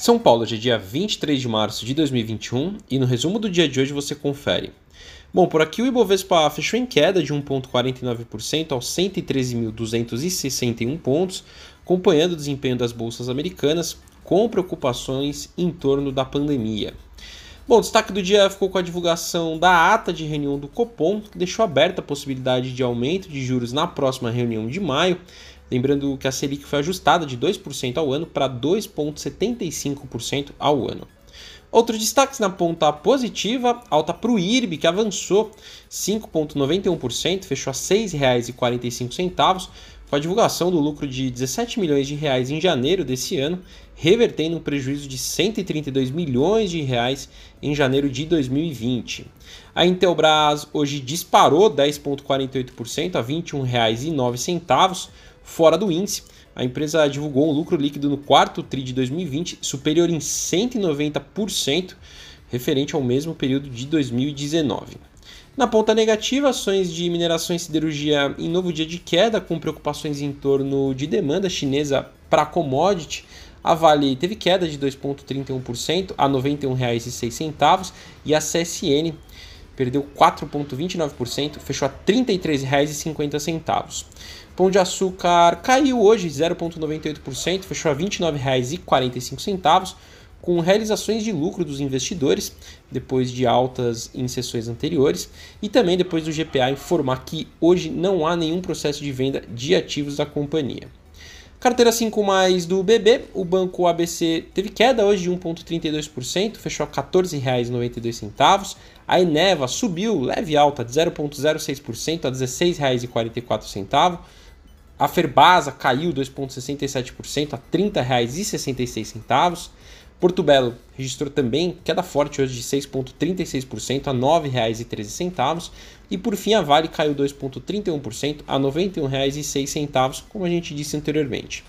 São Paulo, hoje é dia 23 de março de 2021 e no resumo do dia de hoje você confere. Bom, por aqui o Ibovespa fechou em queda de 1,49% aos 113.261 pontos, acompanhando o desempenho das bolsas americanas com preocupações em torno da pandemia. Bom, o destaque do dia ficou com a divulgação da ata de reunião do Copom, que deixou aberta a possibilidade de aumento de juros na próxima reunião de maio, Lembrando que a Selic foi ajustada de 2% ao ano para 2,75% ao ano. Outros destaques na ponta positiva, alta para o IRB, que avançou 5,91%, fechou a R$ 6,45, com a divulgação do lucro de 17 milhões de reais em janeiro desse ano, revertendo um prejuízo de 132 milhões de reais em janeiro de 2020. A Intelbras hoje disparou 10,48% a R$ 21,09 fora do índice. A empresa divulgou um lucro líquido no quarto TRI de 2020 superior em 190%, referente ao mesmo período de 2019. Na ponta negativa, ações de mineração e siderurgia em novo dia de queda, com preocupações em torno de demanda chinesa para commodity. A Vale teve queda de 2,31% a R$ 91,06 e a CSN perdeu 4,29%, fechou a R$ 33,50. Pão de açúcar caiu hoje 0,98%, fechou a R$ 29,45, com realizações de lucro dos investidores, depois de altas em sessões anteriores, e também depois do GPA informar que hoje não há nenhum processo de venda de ativos da companhia. Carteira 5 mais do BB, o banco ABC teve queda hoje de 1,32%, fechou a R$ 14,92. A Eneva subiu leve alta de 0,06% a R$ 16,44. A Ferbasa caiu 2,67% a R$ 30,66. Porto Belo registrou também queda forte hoje de 6,36% a R$ 9,13. E por fim, a Vale caiu 2,31% a R$ 91,06, como a gente disse anteriormente.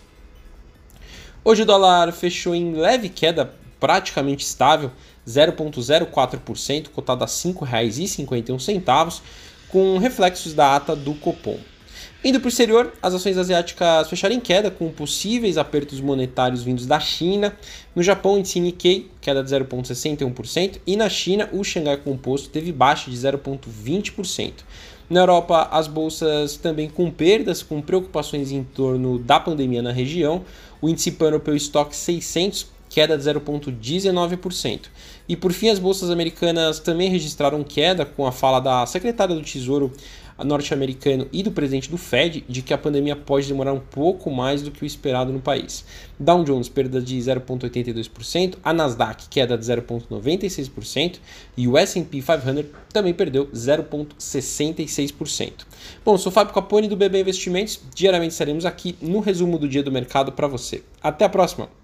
Hoje o dólar fechou em leve queda, praticamente estável, 0,04%, cotado a R$ 5,51, com reflexos da ata do Copom. Indo para o exterior, as ações asiáticas fecharam em queda, com possíveis apertos monetários vindos da China. No Japão, o índice Nikkei, queda de 0,61%, e na China, o Xangai Composto teve baixa de 0,20%. Na Europa, as bolsas também com perdas, com preocupações em torno da pandemia na região. O índice pan-europeu Stock 600 queda de 0,19%. E por fim, as bolsas americanas também registraram queda com a fala da secretária do Tesouro norte-americano e do presidente do Fed de que a pandemia pode demorar um pouco mais do que o esperado no país. Dow Jones perda de 0,82%, a Nasdaq queda de 0,96% e o S&P 500 também perdeu 0,66%. Bom, sou Fábio Capone do BB Investimentos. Diariamente estaremos aqui no resumo do dia do mercado para você. Até a próxima.